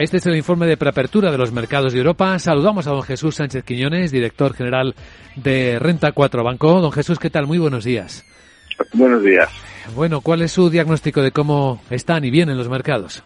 Este es el informe de preapertura de los mercados de Europa. Saludamos a don Jesús Sánchez Quiñones, director general de Renta 4 Banco. Don Jesús, ¿qué tal? Muy buenos días. Buenos días. Bueno, ¿cuál es su diagnóstico de cómo están y vienen los mercados?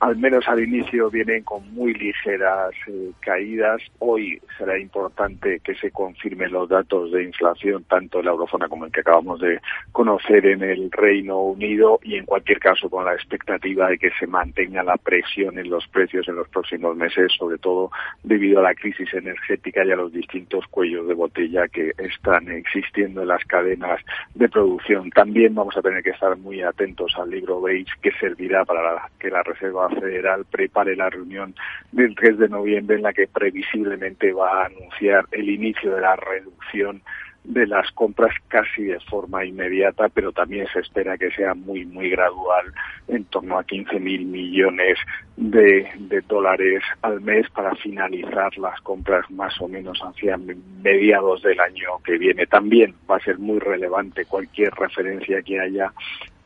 Al menos al inicio vienen con muy ligeras eh, caídas. Hoy será importante que se confirmen los datos de inflación, tanto en la eurozona como el que acabamos de conocer en el Reino Unido, y en cualquier caso con la expectativa de que se mantenga la presión en los precios en los próximos meses, sobre todo debido a la crisis energética y a los distintos cuellos de botella que están existiendo en las cadenas de producción. También vamos a tener que estar muy atentos al libro beige que servirá para que la Reserva Federal prepare la reunión del 3 de noviembre en la que previsiblemente va a anunciar el inicio de la reducción de las compras casi de forma inmediata, pero también se espera que sea muy, muy gradual, en torno a 15 mil millones de, de, dólares al mes para finalizar las compras más o menos hacia mediados del año que viene. También va a ser muy relevante cualquier referencia que haya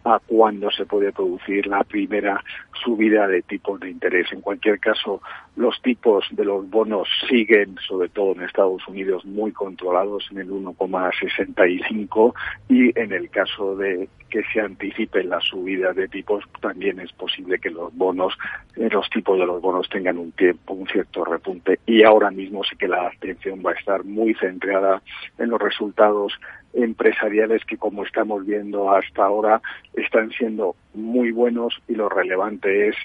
a cuándo se puede producir la primera subida de tipos de interés. En cualquier caso, los tipos de los bonos siguen, sobre todo en Estados Unidos, muy controlados en el 1,65 y en el caso de que se anticipen las subidas de tipos, también es posible que los bonos, eh, los tipos de los bonos tengan un tiempo, un cierto repunte. Y ahora mismo sí que la atención va a estar muy centrada en los resultados empresariales que, como estamos viendo hasta ahora, están siendo muy buenos y lo relevante es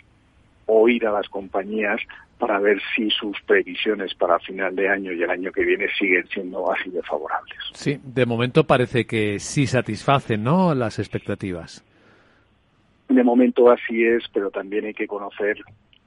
oír a las compañías para ver si sus previsiones para final de año y el año que viene siguen siendo así de favorables. Sí, de momento parece que sí satisfacen, ¿no? Las expectativas. De momento así es, pero también hay que conocer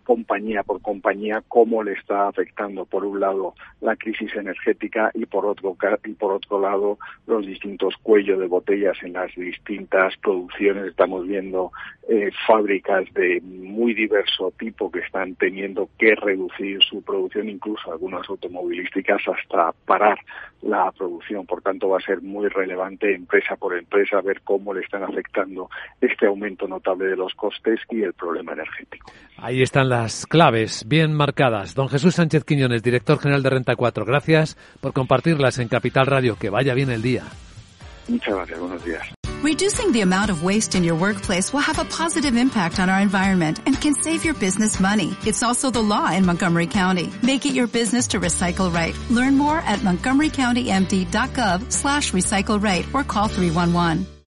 compañía por compañía cómo le está afectando por un lado la crisis energética y por otro y por otro lado los distintos cuellos de botellas en las distintas producciones. Estamos viendo eh, fábricas de muy diverso tipo que están teniendo que reducir su producción incluso algunas automovilísticas hasta parar la producción. Por tanto va a ser muy relevante empresa por empresa ver cómo le están afectando este aumento notable de los costes y el problema energético ahí están las claves bien marcadas. Don Jesús Sánchez Quiñones, director general de Renta 4, gracias por compartirlas en Capital Radio. Que vaya bien el día. Muchas gracias, buenos días. Reducing the amount of waste in your workplace will have a positive impact on our environment and can save your business money. It's also the law in Montgomery County. Make it your business to recycle right. Learn more at montgomerycountymd.gov slash recycle right or call 311.